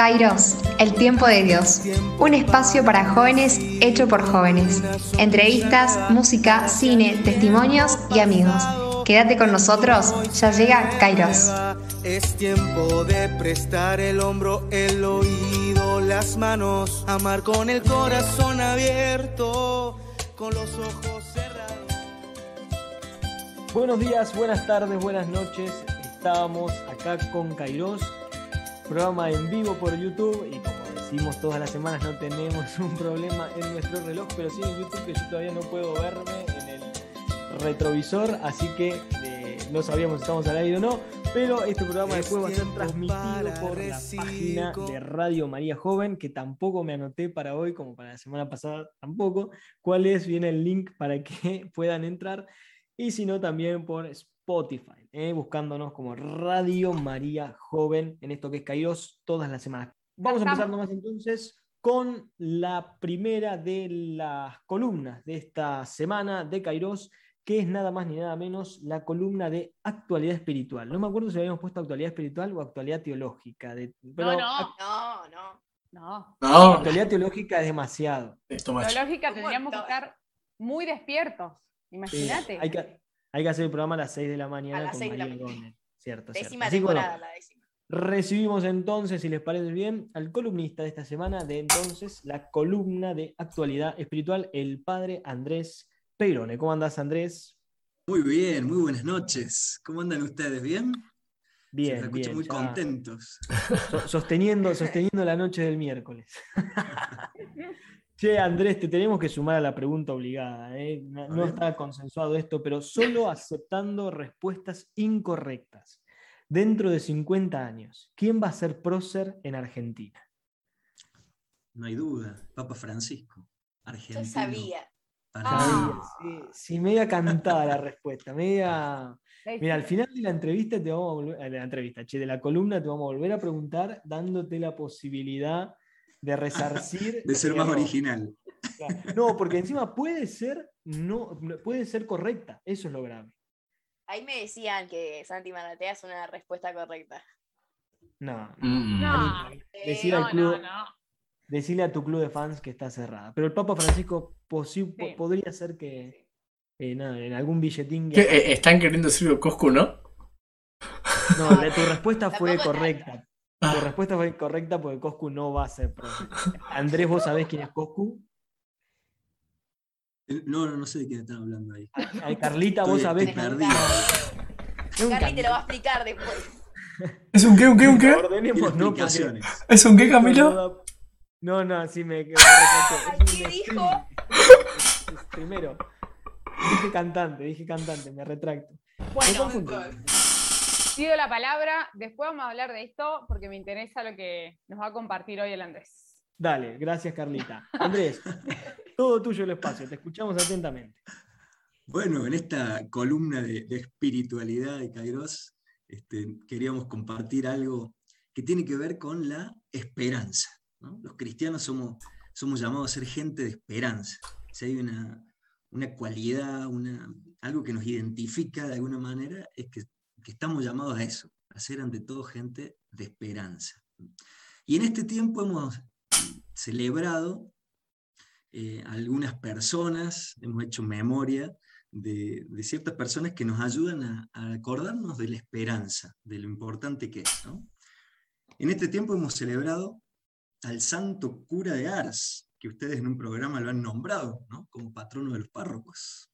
Kairos, el tiempo de Dios. Un espacio para jóvenes hecho por jóvenes. Entrevistas, música, cine, testimonios y amigos. Quédate con nosotros, ya llega Kairos. Es tiempo de prestar el hombro, el oído, las manos, amar con el corazón abierto, con los ojos cerrados. Buenos días, buenas tardes, buenas noches. Estamos acá con Kairos, programa en vivo por YouTube y como decimos todas las semanas no tenemos un problema en nuestro reloj, pero sí en YouTube que yo todavía no puedo verme en el retrovisor, así que eh, no sabíamos si estamos al aire o no, pero este programa después va a ser transmitido por la página de Radio María Joven, que tampoco me anoté para hoy, como para la semana pasada tampoco, cuál es, viene el link para que puedan entrar, y si no también por Spotify, eh, buscándonos como Radio María Joven en esto que es Kairos todas las semanas. Vamos a empezar nomás entonces con la primera de las columnas de esta semana de Kairos, que es nada más ni nada menos la columna de actualidad espiritual. No me acuerdo si habíamos puesto actualidad espiritual o actualidad teológica. De, pero no, no, no, no, no. Actualidad teológica es demasiado. Teológica tendríamos que estar muy despiertos. Imagínate. hay, que, hay, que, hacer el programa a las 6 de la mañana. A las 6 de la mañana. Cierto, décima temporada, la décima. Recibimos entonces, si les parece bien, al columnista de esta semana, de entonces, la columna de actualidad espiritual, el padre Andrés Peirone. ¿Cómo andas, Andrés? Muy bien, muy buenas noches. ¿Cómo andan ustedes? ¿Bien? Bien, Se bien. muy contentos. Sosteniendo, sosteniendo la noche del miércoles. Che, Andrés, te tenemos que sumar a la pregunta obligada. ¿eh? No, no está consensuado esto, pero solo aceptando respuestas incorrectas. Dentro de 50 años, ¿quién va a ser prócer en Argentina? No hay duda, Papa Francisco, argentino. Yo sabía. Ah. Sí, sí, media cantada la respuesta, media... Mira, al final de la entrevista te vamos a volver, de la entrevista, che, de la columna te vamos a volver a preguntar dándote la posibilidad de resarcir. de ser más original. No, porque encima puede ser, no, puede ser correcta, eso es lo grave. Ahí me decían que Santi Maratea es una respuesta correcta. No, no. no. Decir al club, no, no decirle a tu club de fans que está cerrada. Pero el Papa Francisco sí. podría ser que eh, nada, en algún billetín. Que... Eh, están queriendo decirlo Coscu, ¿no? No, tu respuesta fue correcta. Tu Ah. respuesta fue correcta porque Coscu no va a ser pro. Andrés, ¿vos sabés quién es Coscu? No, no, no sé de quién están hablando ahí. Ay, Carlita, vos sabés. Perdido. Carly te lo va a explicar después. ¿Es un qué, un qué, un qué? Ordenemos, no, porque- Explicaciones. ¿Es un qué, Camilo? No, no, sí me quedó. Ay, ¿qué dijo? Primero, dije cantante, dije cantante, me retracto. Bueno, Me. Pido la palabra. Después vamos a hablar de esto porque me interesa lo que nos va a compartir hoy el Andrés. Dale, gracias Carlita. Andrés, todo tuyo el espacio, te escuchamos atentamente. Bueno, en esta columna de, de espiritualidad de Kairos, este, queríamos compartir algo que tiene que ver con la esperanza. ¿no? Los cristianos somos, somos llamados a ser gente de esperanza. Si hay una, una cualidad, una, algo que nos identifica de alguna manera, es que, que estamos llamados a eso, a ser ante todo gente de esperanza. Y en este tiempo hemos celebrado eh, algunas personas, hemos hecho memoria de, de ciertas personas que nos ayudan a, a acordarnos de la esperanza, de lo importante que es. ¿no? En este tiempo hemos celebrado al santo cura de Ars, que ustedes en un programa lo han nombrado ¿no? como patrono de los párrocos.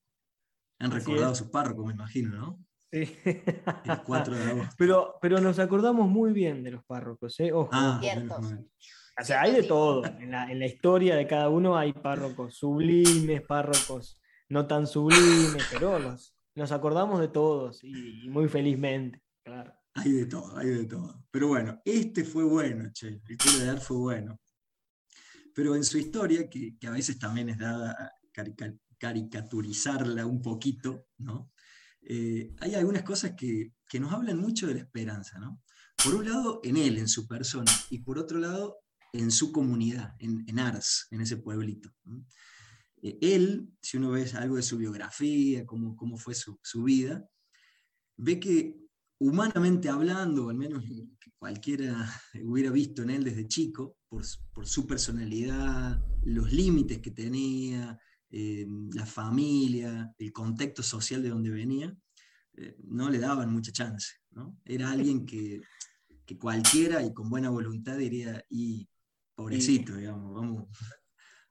Han Así recordado a es. su párroco, me imagino, ¿no? Sí. El 4 de agosto. Pero, pero nos acordamos muy bien de los párrocos, ¿eh? Ojo. Ah, o sea, hay de todo. En la, en la historia de cada uno hay párrocos sublimes, párrocos no tan sublimes, pero los, nos acordamos de todos y, y muy felizmente, claro. Hay de todo, hay de todo. Pero bueno, este fue bueno, che. El cura de Ars fue bueno. Pero en su historia, que, que a veces también es dada a carica- caricaturizarla un poquito, ¿no? Eh, hay algunas cosas que, que nos hablan mucho de la esperanza, ¿no? Por un lado, en él, en su persona, y por otro lado, en su comunidad, en, en Ars, en ese pueblito. Eh, él, si uno ve algo de su biografía, cómo, cómo fue su, su vida, ve que humanamente hablando, al menos que cualquiera hubiera visto en él desde chico, por, su personalidad, los límites que tenía, eh, la familia, el contexto social de donde venía, eh, no le daban mucha chance. Era alguien que, cualquiera y con buena voluntad diría, y pobrecito, digamos, vamos,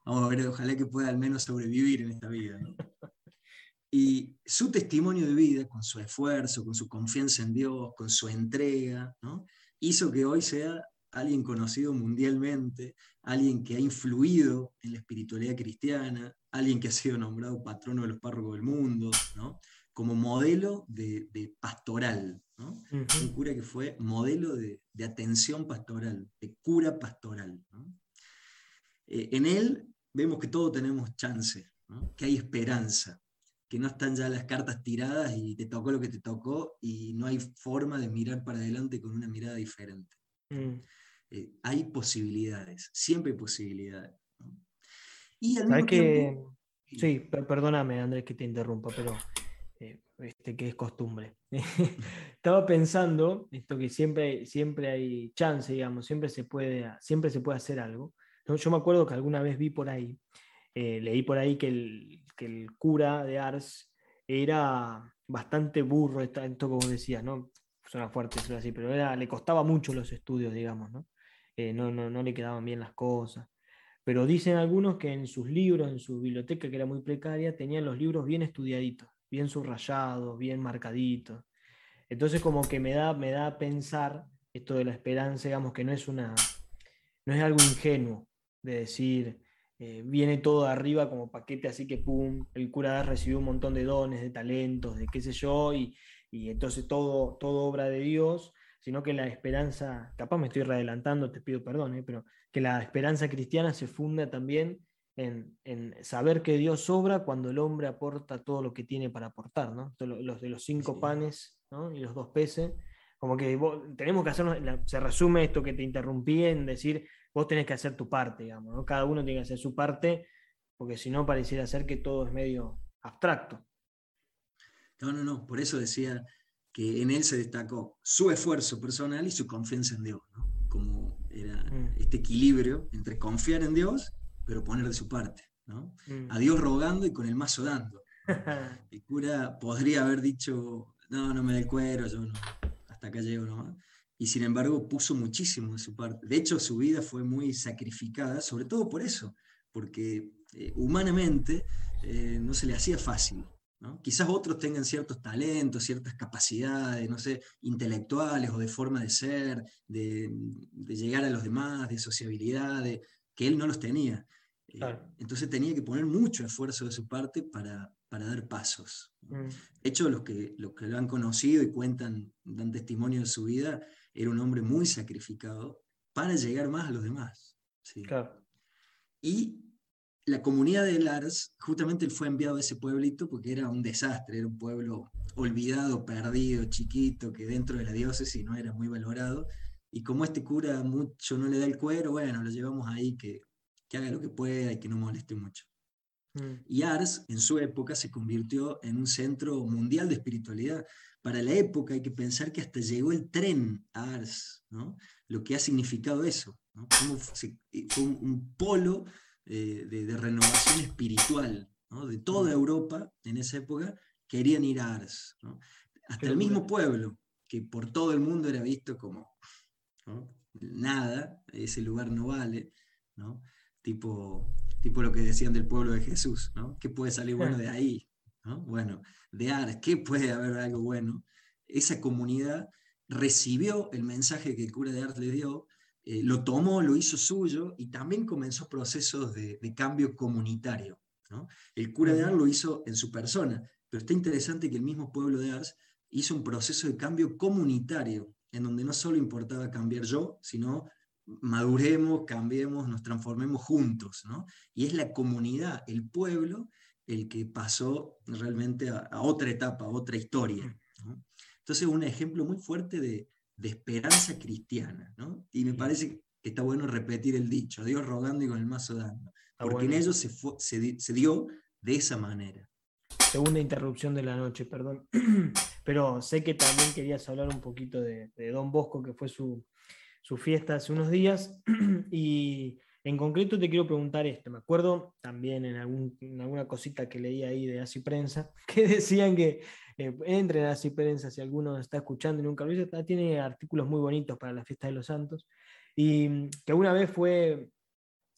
vamos a ver, ojalá que pueda al menos sobrevivir en esta vida. Y su testimonio de vida, con su esfuerzo, con su confianza en Dios, con su entrega, hizo que hoy sea alguien conocido mundialmente, alguien que ha influido en la espiritualidad cristiana, alguien que ha sido nombrado patrono de los párrocos del mundo, como modelo de, pastoral, un cura que fue modelo de, atención pastoral, de cura pastoral. Eh, en él vemos que todos tenemos chance, que hay esperanza, que no están ya las cartas tiradas y te tocó lo que te tocó y no hay forma de mirar para adelante con una mirada diferente. Mm. Eh, hay posibilidades, siempre hay posibilidades. Y al mismo que... Sí, perdóname Andrés que te interrumpa, pero eh, este, que es costumbre. Estaba pensando esto que siempre, siempre hay chance, digamos, siempre se puede, siempre se puede hacer algo. Yo me acuerdo que alguna vez vi por ahí eh, leí por ahí que el, el, cura de Ars era bastante burro, esto como decías, ¿no? Suena fuerte, suena así, pero era, le costaba mucho los estudios, digamos, ¿no? Eh, no, no, no le quedaban bien las cosas. Pero dicen algunos que en sus libros, en su biblioteca, que era muy precaria, tenían los libros bien estudiaditos, bien subrayados, bien marcaditos. Entonces como que me da, me da pensar esto de la esperanza, digamos, que no es, una, no es algo ingenuo de decir, eh, viene todo de arriba como paquete, así que pum, el cura recibió un montón de dones, de talentos, de qué sé yo, y, entonces todo, todo obra de Dios, sino que la esperanza, capaz me estoy readelantando, te pido perdón, eh, pero que la esperanza cristiana se funda también en, saber que Dios obra cuando el hombre aporta todo lo que tiene para aportar, ¿no? Los de los cinco panes y los dos peces, como que tenemos que hacernos, se resume esto que te interrumpí en decir, vos tenés que hacer tu parte, digamos, ¿no? Cada uno tiene que hacer su parte, porque si no pareciera ser que todo es medio abstracto. No, no, no, por eso decía que en él se destacó su esfuerzo personal y su confianza en Dios, ¿no? Como era mm. este equilibrio entre confiar en Dios, pero poner de su parte, ¿no? Mm. A Dios rogando y con el mazo dando. el cura podría haber dicho, no, no me dé cuero, yo no, hasta acá llego nomás y sin embargo puso muchísimo de su parte. De hecho, su vida fue muy sacrificada, sobre todo por eso, porque eh, humanamente eh, no se le hacía fácil. Quizás otros tengan ciertos talentos, ciertas capacidades, no sé, intelectuales o de forma de ser, de, llegar a los demás, de sociabilidad, que él no los tenía. Eh, entonces tenía que poner mucho esfuerzo de su parte para, para dar pasos. Mm. De hecho, los que, los que lo han conocido y cuentan, dan testimonio de su vida, era un hombre muy sacrificado para llegar más a los demás. Y la comunidad de Lars, justamente él fue enviado a ese pueblito porque era un desastre, era un pueblo olvidado, perdido, chiquito, que dentro de la diócesis no era muy valorado. Y como este cura mucho no le da el cuero, bueno, lo llevamos ahí que, que haga lo que pueda y que no moleste mucho. Mm. Y Ars, en su época, se convirtió en un centro mundial de espiritualidad para la época hay que pensar que hasta llegó el tren a Ars, ¿no? lo que ha significado eso. ¿no? Fue un, polo eh, de, renovación espiritual ¿no? de toda Europa en esa época, querían ir a Ars. Hasta el mismo pueblo, que por todo el mundo era visto como nada, ese lugar no vale, Tipo, tipo lo que decían del pueblo de Jesús, ¿no? ¿qué puede salir bueno de ahí? Bueno, de Ars, ¿qué puede haber algo bueno? Esa comunidad recibió el mensaje que el cura de Ars le dio, eh, lo tomó, lo hizo suyo y también comenzó procesos de, cambio comunitario. El cura de Ars lo hizo en su persona, pero está interesante que el mismo pueblo de Ars hizo un proceso de cambio comunitario, en donde no solo importaba cambiar yo, sino maduremos, cambiemos, nos transformemos juntos. Y es la comunidad, el pueblo, el que pasó realmente a, otra etapa, a otra historia. Entonces, un ejemplo muy fuerte de, esperanza cristiana. Me parece que está bueno repetir el dicho, Dios rogando y con el mazo dando, porque en ellos se, se, dio de esa manera. segunda interrupción de la noche, perdón. Pero sé que también querías hablar un poquito de, Don Bosco, que fue su, su, fiesta hace unos días. Y en concreto te quiero preguntar esto. Me acuerdo también en, algún, alguna cosita que leí ahí de Así Prensa, que decían que eh, entren a Prensa si alguno está escuchando y nunca lo hizo. Tiene artículos muy bonitos para la fiesta de los santos. Y que alguna vez fue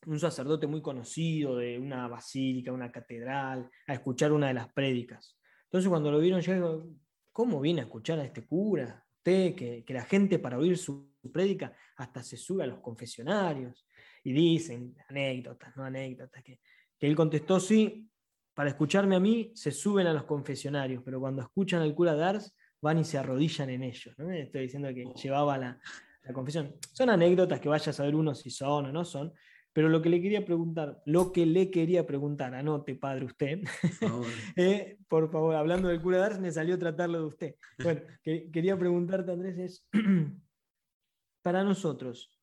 un sacerdote muy conocido de una basílica, una catedral, a escuchar una de las prédicas. Entonces cuando lo vieron, yo ¿cómo viene a escuchar a este cura? Usted, que, la gente para oír su, prédica hasta se sube a los confesionarios y dicen anécdotas, no anécdotas, que, él contestó, sí, para escucharme a mí se suben a los confesionarios, pero cuando escuchan al cura de Ars van y se arrodillan en ellos. Estoy diciendo que llevaba la, la confesión. Son anécdotas que vaya a saber uno si son o no son, pero lo que le quería preguntar, lo que le quería preguntar, anote, padre, usted, eh, por favor, hablando del cura de Ars, me salió tratarlo de usted. Bueno, que, quería preguntarte, Andrés, es, para nosotros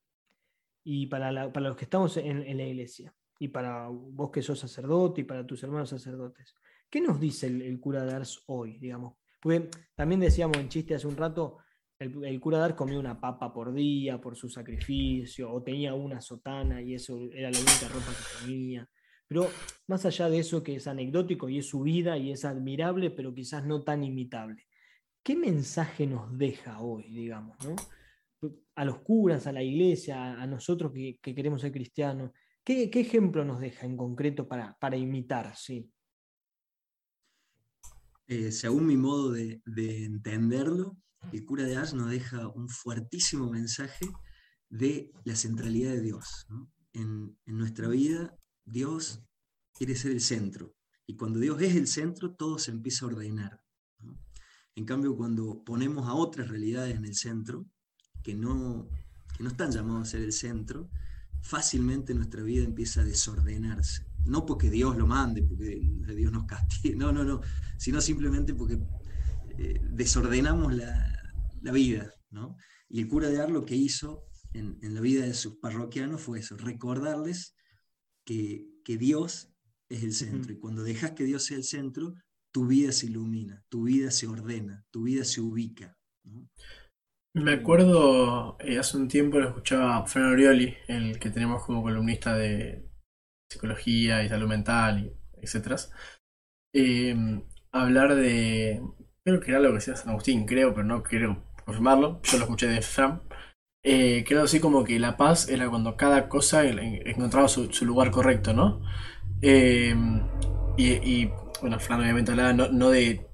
y para, los que estamos en, la iglesia, y para vos que sos sacerdote y para tus hermanos sacerdotes, ¿qué nos dice el, cura de Ars hoy, digamos? Porque también decíamos en chiste hace un rato, el, cura Dar comía una papa por día por su sacrificio, o tenía una sotana y eso era la única ropa que tenía. Pero más allá de eso que es anecdótico y es su vida y es admirable, pero quizás no tan imitable, ¿qué mensaje nos deja hoy, digamos? A los curas, a la iglesia, a nosotros que, queremos ser cristianos, ¿qué, ejemplo nos deja en concreto para, imitar? Sí. Eh, según mi modo de, de entenderlo, el cura de Ars nos deja un fuertísimo mensaje de la centralidad de Dios. En, nuestra vida, Dios quiere ser el centro. Y cuando Dios es el centro, todo se empieza a ordenar. En cambio, cuando ponemos a otras realidades en el centro, que no, no están llamados a ser el centro, fácilmente nuestra vida empieza a desordenarse. No porque Dios lo mande, porque Dios nos castigue, no, no, no, sino simplemente porque eh, desordenamos la, la vida. ¿no? Y el cura de Ar lo que hizo en, la vida de sus parroquianos fue eso, recordarles que, Dios es el centro. Y cuando dejas que Dios sea el centro, tu vida se ilumina, tu vida se ordena, tu vida se ubica. Me acuerdo, eh, hace un tiempo lo escuchaba a Fran Orioli, el que tenemos como columnista de psicología y salud mental, y etc. Eh, hablar de, creo que era lo que decía San Agustín, creo, pero no quiero confirmarlo, yo lo escuché de Fran, eh, creo así como que la paz era cuando cada cosa encontraba su, lugar correcto, ¿no? Eh, y, bueno, Fran obviamente hablaba no, de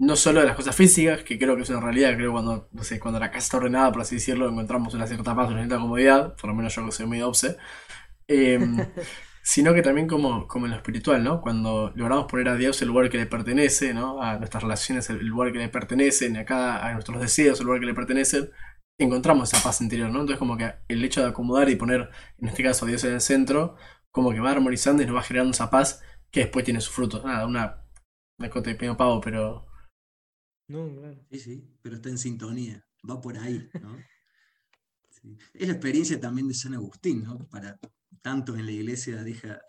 no solo de las cosas físicas, que creo que es una realidad, creo cuando, no sé, cuando la casa está ordenada, por así decirlo, encontramos una cierta paz, una cierta comodidad, por lo menos yo que soy muy obse. Eh, sino que también como, como en lo espiritual, ¿no? Cuando logramos poner a Dios el lugar que le pertenece, ¿no? A nuestras relaciones el lugar que le pertenece, a, cada, a nuestros deseos el lugar que le pertenece, encontramos esa paz interior, ¿no? Entonces como que el hecho de acomodar y poner, en este caso, a Dios en el centro, como que va armonizando y nos va generando esa paz que después tiene su fruto. Nada, una, de pequeño pavo, pero... No, claro. Sí, sí, pero está en sintonía, va por ahí, ¿no? Es la experiencia también de San Agustín, ¿no? Para, tanto en la iglesia deja,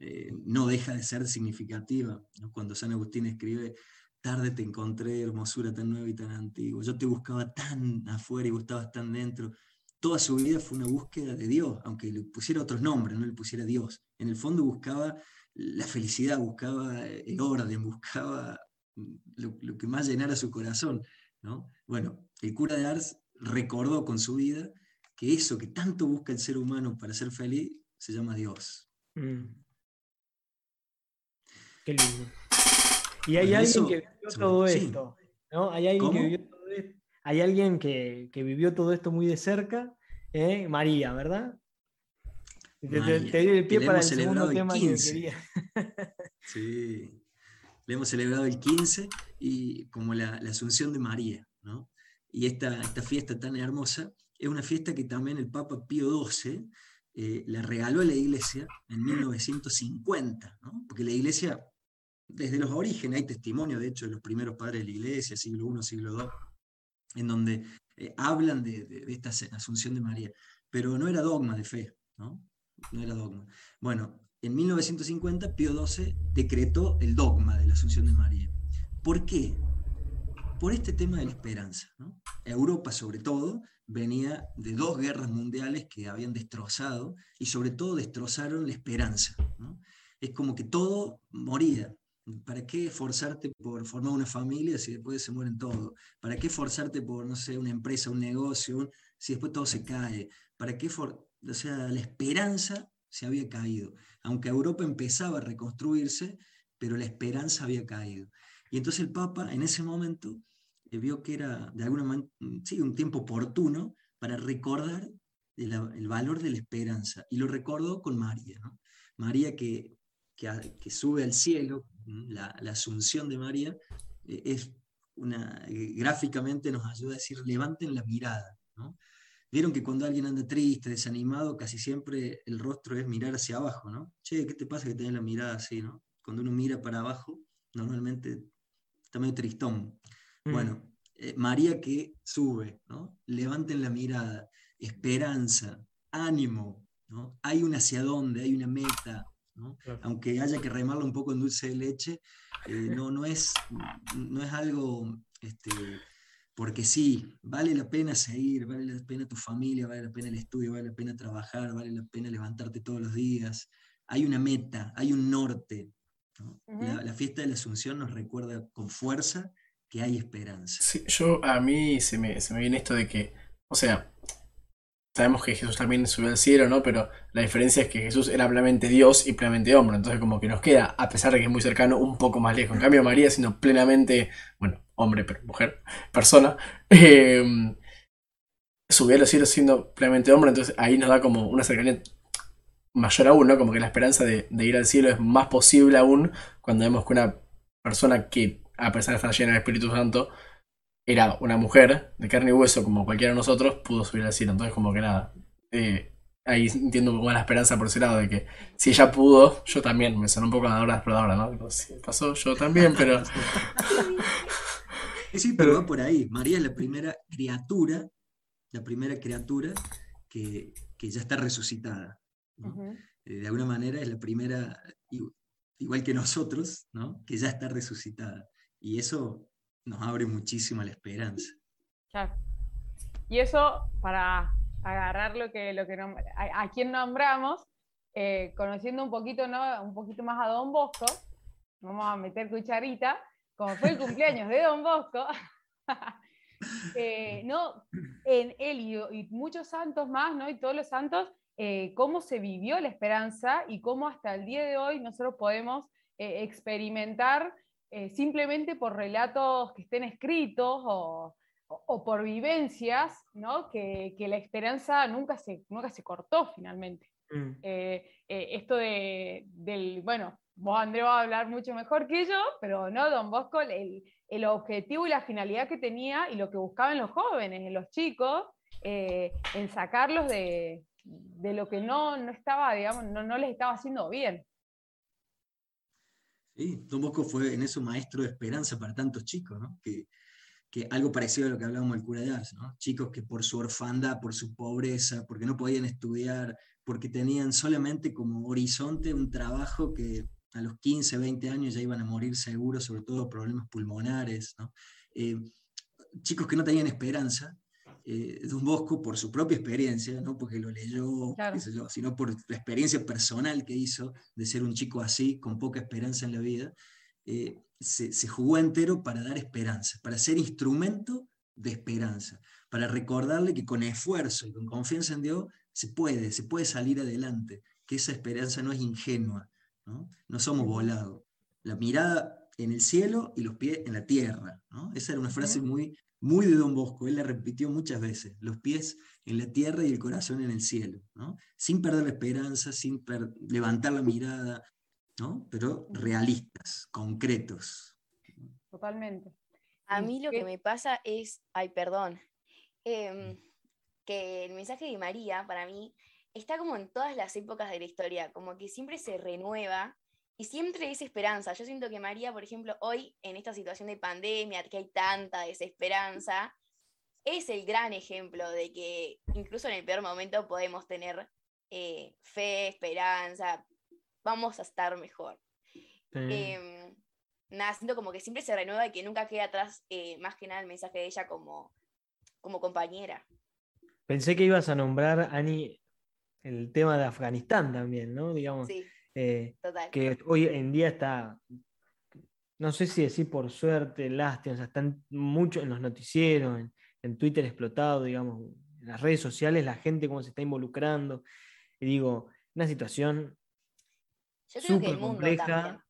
eh, no deja de ser significativa. Cuando San Agustín escribe, tarde te encontré, hermosura tan nueva y tan antigua, yo te buscaba tan afuera y vos estabas tan dentro. Toda su vida fue una búsqueda de Dios, aunque le pusiera otros nombres, no le pusiera Dios. En el fondo buscaba la felicidad, buscaba el orden, buscaba lo, que más llenara su corazón. ¿no? Bueno, el cura de Ars recordó con su vida que eso que tanto busca el ser humano para ser feliz se llama Dios. Mm. Qué lindo. Y hay alguien que vivió todo esto, ¿no? Hay alguien que vivió todo esto. Hay alguien que, vivió todo esto muy de cerca, ¿eh? María, ¿verdad? Te, di el pie para el segundo tema que quería. sí. Le hemos celebrado el 15 y como la, Asunción de María, ¿no? Y esta, esta fiesta tan hermosa es una fiesta que también el Papa Pío XII eh, la regaló a la iglesia en 1950, porque la iglesia, desde los orígenes, hay testimonio, de hecho, de los primeros padres de la iglesia, siglo I, siglo II, en donde eh, hablan de, esta asunción de María, pero no era dogma de fe, ¿no? No era dogma. Bueno, en 1950 Pío XII decretó el dogma de la Asunción de María. ¿Por qué? Por este tema de la esperanza. Europa, sobre todo, venía de dos guerras mundiales que habían destrozado y sobre todo destrozaron la esperanza. Es como que todo moría. ¿Para qué esforzarte por formar una familia si después se mueren todos? ¿Para qué esforzarte por, no sé, una empresa, un negocio, si después todo se cae? ¿Para qué? O sea, la esperanza se había caído. Aunque Europa empezaba a reconstruirse, pero la esperanza había caído. Y entonces el Papa en ese momento eh, vio que era de alguna manera, sí, un tiempo oportuno para recordar el, valor de la esperanza. Y lo recordó con María. María que, que, sube al cielo, la, asunción de María, eh, es una, eh, gráficamente nos ayuda a decir, levanten la mirada. Vieron que cuando alguien anda triste, desanimado, casi siempre el rostro es mirar hacia abajo, ¿no? Che, ¿qué te pasa que tenés la mirada así, ¿no? Cuando uno mira para abajo, normalmente está medio tristón. Mm. Bueno, eh, María que sube, ¿no? Levanten la mirada, esperanza, ánimo, ¿no? Hay un hacia dónde, hay una meta, ¿no? Aunque haya que remarlo un poco en dulce de leche, eh, no, no, es, no es algo, este, porque sí, vale la pena seguir, vale la pena tu familia, vale la pena el estudio, vale la pena trabajar, vale la pena levantarte todos los días. Hay una meta, hay un norte, la, fiesta de la Asunción nos recuerda con fuerza que hay esperanza. Sí, yo a mí se me, se me viene esto de que, o sea, sabemos que Jesús también subió al cielo, ¿no? Pero la diferencia es que Jesús era plenamente Dios y plenamente hombre, entonces como que nos queda, a pesar de que es muy cercano, un poco más lejos. En cambio María, siendo plenamente, bueno, hombre, pero mujer, persona, eh, subió al cielo siendo plenamente hombre, entonces ahí nos da como una cercanía mayor aún, ¿no? Como que la esperanza de, ir al cielo es más posible aún cuando vemos que una persona que, a pesar de estar llena del Espíritu Santo, era una mujer de carne y hueso como cualquiera de nosotros, pudo subir al cielo. Entonces, como que nada. Eh, ahí entiendo un poco la esperanza por ese lado de que si ella pudo, yo también. Me sonó un poco la hora exploradora, ¿no? si pasó, yo también, pero. sí, pero va por ahí. María es la primera criatura, la primera criatura que, que ya está resucitada. Eh, de alguna manera es la primera, igual que nosotros, que ya está resucitada. Y eso nos abre muchísimo la esperanza. Claro. Y eso, para agarrar lo que, lo que a, quien nombramos, eh, conociendo un poquito, ¿no? un poquito más a Don Bosco, vamos a meter cucharita, como fue el cumpleaños de Don Bosco, eh, no, en él y, muchos santos más, ¿no? y todos los santos, eh, cómo se vivió la esperanza y cómo hasta el día de hoy nosotros podemos eh, experimentar simplemente por relatos que estén escritos o, por vivencias, ¿no? que, la esperanza nunca se, nunca se cortó finalmente. Mm. esto de, del, bueno, vos André va a hablar mucho mejor que yo, pero no, don Bosco, el, el objetivo y la finalidad que tenía y lo que buscaban los jóvenes, en los chicos, en sacarlos de, de lo que no, no estaba, digamos, no, no les estaba haciendo bien. Sí, Don Bosco fue en eso maestro de esperanza para tantos chicos, ¿no? que, que algo parecido a lo que hablábamos del cura de Ars, ¿no? chicos que por su orfandad, por su pobreza, porque no podían estudiar, porque tenían solamente como horizonte un trabajo que a los 15, 20 años ya iban a morir seguros, sobre todo problemas pulmonares, ¿no? Eh, chicos que no tenían esperanza, eh, Don Bosco, por su propia experiencia, no porque lo leyó, sino por la experiencia personal que hizo de ser un chico así, con poca esperanza en la vida, eh, se, jugó entero para dar esperanza, para ser instrumento de esperanza, para recordarle que con esfuerzo y con confianza en Dios se puede, se puede salir adelante, que esa esperanza no es ingenua, no, no somos volados. La mirada en el cielo y los pies en la tierra. Esa era una frase muy muy de Don Bosco, él la repitió muchas veces, los pies en la tierra y el corazón en el cielo, ¿no? sin perder la esperanza, sin levantar la mirada, ¿no? pero realistas, concretos. Totalmente. A mí lo que me pasa es, ay, perdón, em, que el mensaje de María para mí está como en todas las épocas de la historia, como que siempre se renueva y siempre es esperanza. Yo siento que María, por ejemplo, hoy en esta situación de pandemia, que hay tanta desesperanza, es el gran ejemplo de que incluso en el peor momento podemos tener eh, fe, esperanza. vamos a estar mejor. Em, nada, siento como que siempre se renueva y que nunca queda atrás, eh, más que nada, el mensaje de ella como, como compañera. Pensé que ibas a nombrar, Ani, el tema de Afganistán también, ¿no? Digamos, Sí, eh, total. que hoy en día está, no sé si decir por suerte, lástima, o sea, están mucho en los noticieros, en, en Twitter explotado, digamos, en las redes sociales, la gente cómo se está involucrando. Y digo, una situación Yo creo que el mundo compleja. también.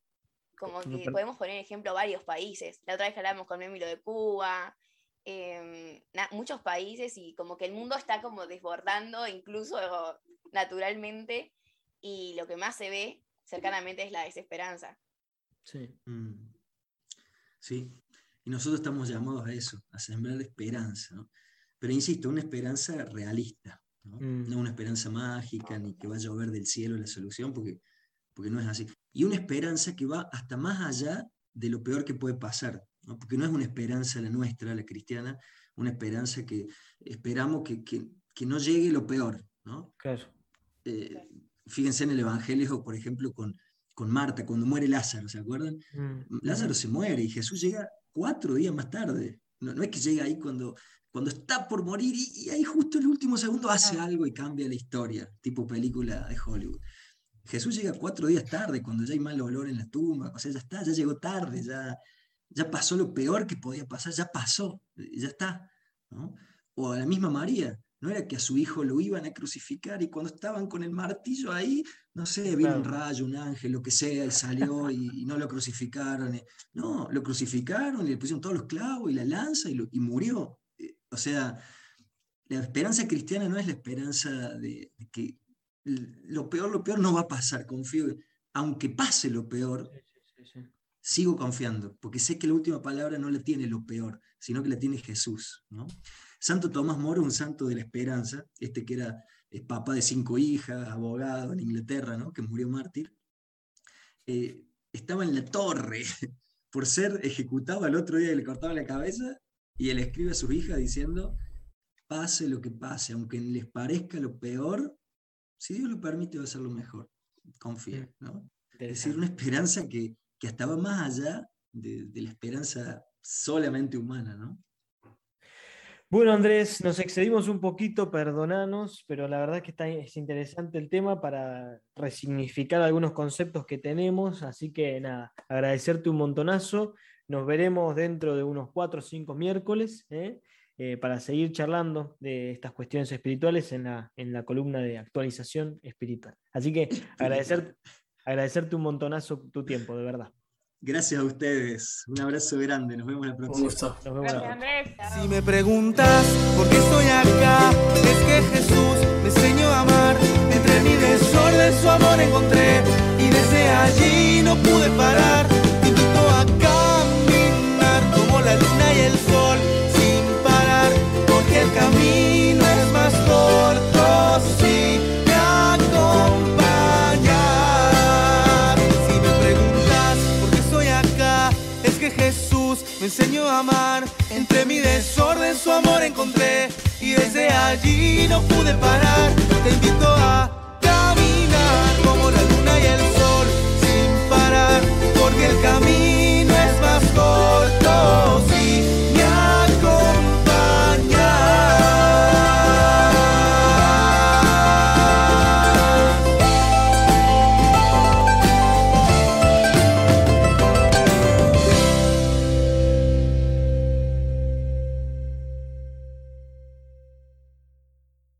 Como que podemos poner ejemplo varios países. La otra vez que hablábamos con Memi lo de Cuba, na- muchos países y como que el mundo está como desbordando incluso naturalmente y lo que más se ve cercanamente es la desesperanza. Sí. Mm. Sí, y nosotros estamos llamados a eso, a sembrar esperanza, ¿no? Pero insisto, una esperanza realista, ¿no? Mm. No una esperanza mágica ni que va a llover del cielo la solución, porque, porque no es así. Y una esperanza que va hasta más allá de lo peor que puede pasar, ¿no? porque no es una esperanza la nuestra, la cristiana, una esperanza que esperamos que, que- que no llegue lo peor, ¿no? Claro. Eh, fíjense en el Evangelio, por ejemplo, con, con Marta, cuando muere Lázaro, ¿se acuerdan? Mm. Lázaro se muere y Jesús llega cuatro días más tarde. No, no es que llega ahí cuando, cuando está por morir y, y ahí justo el último segundo hace algo y cambia la historia, tipo película de Hollywood. Jesús llega cuatro días tarde, cuando ya hay mal olor en la tumba, o sea, ya está, ya llegó tarde, ya, ya pasó lo peor que podía pasar, ya pasó, ya está. ¿no? O a la misma María, no era que a su hijo lo iban a crucificar y cuando estaban con el martillo ahí, no sé, vino un rayo, un ángel, lo que sea, y salió y, y no lo crucificaron. y- no, lo crucificaron y le pusieron todos los clavos y la lanza y, lo- y murió. Eh, O sea, la esperanza cristiana no es la esperanza de, de que lo peor, lo peor no va a pasar, confío. Aunque pase lo peor, Sí, sí, sí. Sigo confiando, porque sé que la última palabra no la tiene lo peor, sino que la tiene Jesús. ¿no? Santo Tomás Moro, un santo de la esperanza, este que era eh, papá de cinco hijas, abogado en Inglaterra, ¿no? que murió mártir, eh, estaba en la torre por ser ejecutado al otro día que le cortaban la cabeza, y él escribe a su hija diciendo, pase lo que pase, aunque les parezca lo peor, si Dios lo permite va a ser lo mejor. Confía, ¿no? Es decir, una esperanza que, que estaba más allá de, de la esperanza solamente humana, ¿no? Bueno, Andrés, nos excedimos un poquito, perdonanos, pero la verdad que está, es interesante el tema para resignificar algunos conceptos que tenemos, así que nada, agradecerte un montonazo. Nos veremos dentro de unos cuatro o cinco miércoles ¿eh? Eh, para seguir charlando de estas cuestiones espirituales en la, en la columna de actualización espiritual. Así que agradecer, agradecerte un montonazo tu tiempo, de verdad. Gracias a ustedes. Un abrazo grande. Nos vemos la Un próxima. gusto. Nos vemos. Gracias, Andrés. Si me preguntas por qué estoy acá, es que Jesús me enseñó a amar. Entre mi desorden su amor encontré y desde allí no pude parar. enseñó a amar. Entre mi desorden su amor encontré y desde allí no pude parar. Te invito a